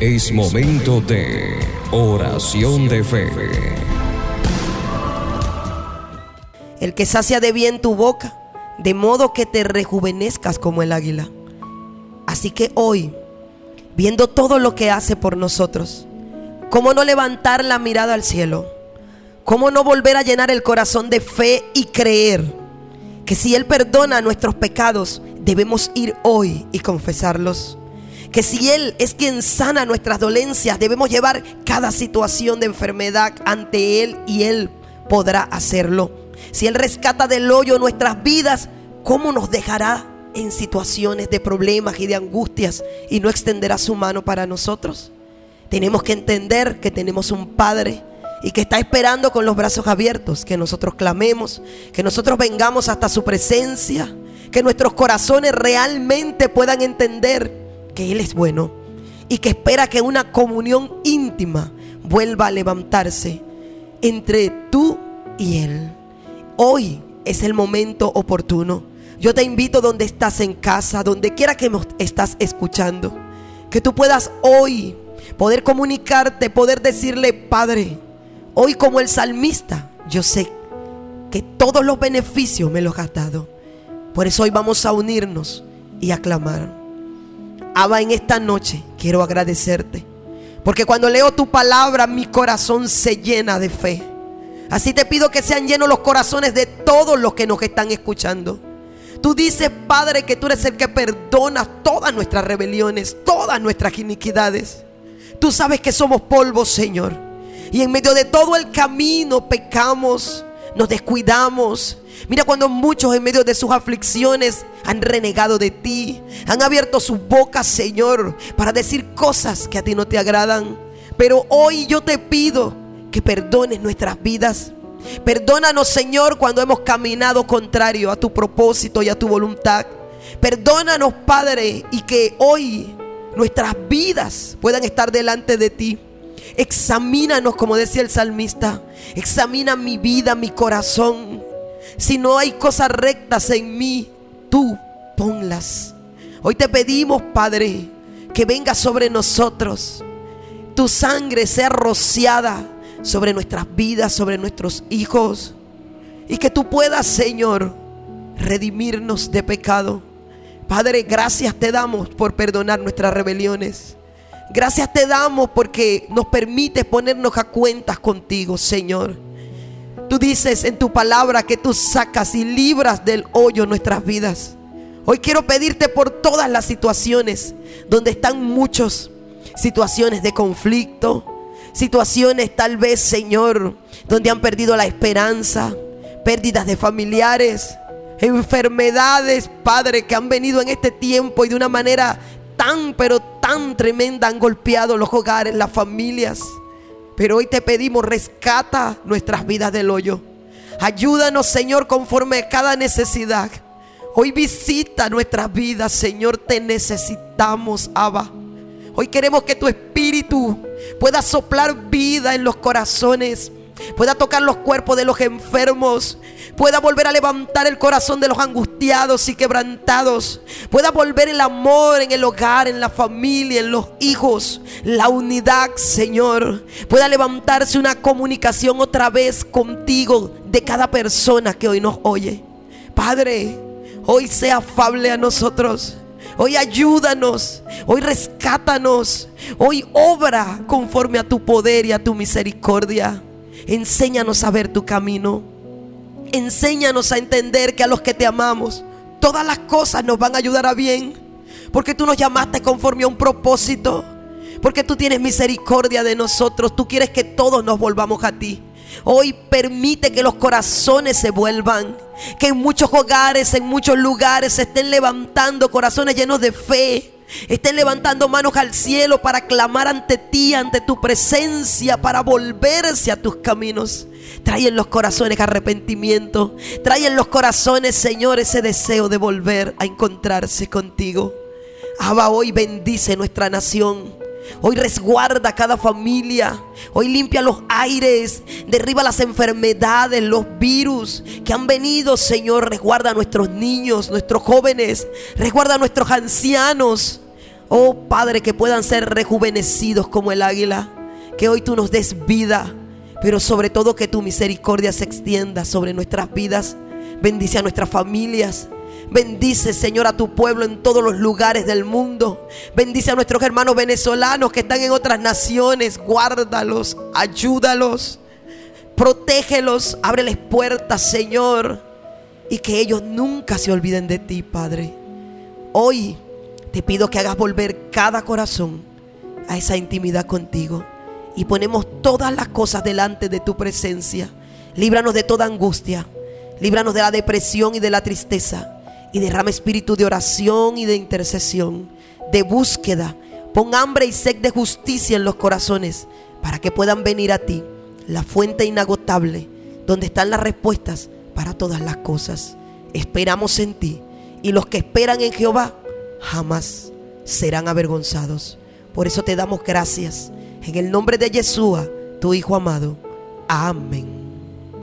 Es momento de oración de fe. El que sacia de bien tu boca, de modo que te rejuvenezcas como el águila. Así que hoy, viendo todo lo que hace por nosotros, ¿cómo no levantar la mirada al cielo? ¿Cómo no volver a llenar el corazón de fe y creer que si Él perdona nuestros pecados, debemos ir hoy y confesarlos? Que si Él es quien sana nuestras dolencias, debemos llevar cada situación de enfermedad ante Él y Él podrá hacerlo. Si Él rescata del hoyo nuestras vidas, ¿cómo nos dejará en situaciones de problemas y de angustias y no extenderá su mano para nosotros? Tenemos que entender que tenemos un Padre y que está esperando con los brazos abiertos que nosotros clamemos, que nosotros vengamos hasta su presencia, que nuestros corazones realmente puedan entender que Él es bueno y que espera que una comunión íntima vuelva a levantarse entre tú y Él. Hoy es el momento oportuno. Yo te invito donde estás en casa, donde quiera que estás escuchando, que tú puedas hoy poder comunicarte, poder decirle, Padre, Hoy como el salmista, yo sé que todos los beneficios me los has dado. Por eso hoy vamos a unirnos y a clamar. Abba, en esta noche quiero agradecerte. Porque cuando leo tu palabra, mi corazón se llena de fe. Así te pido que sean llenos los corazones de todos los que nos están escuchando. Tú dices, Padre, que tú eres el que perdona todas nuestras rebeliones, todas nuestras iniquidades. Tú sabes que somos polvo, Señor. Y en medio de todo el camino pecamos, nos descuidamos. Mira cuando muchos en medio de sus aflicciones han renegado de ti, han abierto sus bocas, Señor, para decir cosas que a ti no te agradan. Pero hoy yo te pido que perdones nuestras vidas. Perdónanos, Señor, cuando hemos caminado contrario a tu propósito y a tu voluntad. Perdónanos, Padre, y que hoy nuestras vidas puedan estar delante de ti. Examínanos, como decía el salmista. Examina mi vida, mi corazón. Si no hay cosas rectas en mí, tú ponlas. Hoy te pedimos, Padre, que venga sobre nosotros. Tu sangre sea rociada sobre nuestras vidas, sobre nuestros hijos. Y que tú puedas, Señor, redimirnos de pecado. Padre, gracias te damos por perdonar nuestras rebeliones. Gracias te damos porque nos permite ponernos a cuentas contigo, Señor. Tú dices en tu palabra que tú sacas y libras del hoyo nuestras vidas. Hoy quiero pedirte por todas las situaciones donde están muchos, situaciones de conflicto, situaciones tal vez, Señor, donde han perdido la esperanza, pérdidas de familiares, enfermedades, Padre, que han venido en este tiempo y de una manera tan, pero tan tremenda han golpeado los hogares, las familias. Pero hoy te pedimos, rescata nuestras vidas del hoyo. Ayúdanos, Señor, conforme a cada necesidad. Hoy visita nuestras vidas, Señor, te necesitamos, Abba. Hoy queremos que tu espíritu pueda soplar vida en los corazones pueda tocar los cuerpos de los enfermos, pueda volver a levantar el corazón de los y quebrantados, pueda volver el amor en el hogar, en la familia, en los hijos, la unidad, Señor, pueda levantarse una comunicación otra vez contigo de cada persona que hoy nos oye. Padre, hoy sea afable a nosotros. Hoy ayúdanos, hoy rescátanos, hoy obra conforme a tu poder y a tu misericordia. Enséñanos a ver tu camino. Enséñanos a entender que a los que te amamos, todas las cosas nos van a ayudar a bien. Porque tú nos llamaste conforme a un propósito. Porque tú tienes misericordia de nosotros. Tú quieres que todos nos volvamos a ti. Hoy permite que los corazones se vuelvan. Que en muchos hogares, en muchos lugares se estén levantando corazones llenos de fe estén levantando manos al cielo para clamar ante ti, ante tu presencia, para volverse a tus caminos. Trae en los corazones arrepentimiento. Trae en los corazones, Señor, ese deseo de volver a encontrarse contigo. Abba, hoy bendice nuestra nación. Hoy resguarda cada familia. Hoy limpia los aires. Derriba las enfermedades, los virus que han venido, Señor. Resguarda a nuestros niños, nuestros jóvenes. Resguarda a nuestros ancianos. Oh Padre, que puedan ser rejuvenecidos como el águila. Que hoy tú nos des vida, pero sobre todo que tu misericordia se extienda sobre nuestras vidas. Bendice a nuestras familias. Bendice, Señor, a tu pueblo en todos los lugares del mundo. Bendice a nuestros hermanos venezolanos que están en otras naciones. Guárdalos, ayúdalos, protégelos, ábreles puertas, Señor. Y que ellos nunca se olviden de ti, Padre. Hoy te pido que hagas volver cada corazón a esa intimidad contigo. Y ponemos todas las cosas delante de tu presencia. Líbranos de toda angustia. Líbranos de la depresión y de la tristeza. Y derrama espíritu de oración y de intercesión, de búsqueda. Pon hambre y sed de justicia en los corazones para que puedan venir a ti, la fuente inagotable, donde están las respuestas para todas las cosas. Esperamos en ti. Y los que esperan en Jehová jamás serán avergonzados. Por eso te damos gracias. En el nombre de Yeshua, tu Hijo amado. Amén.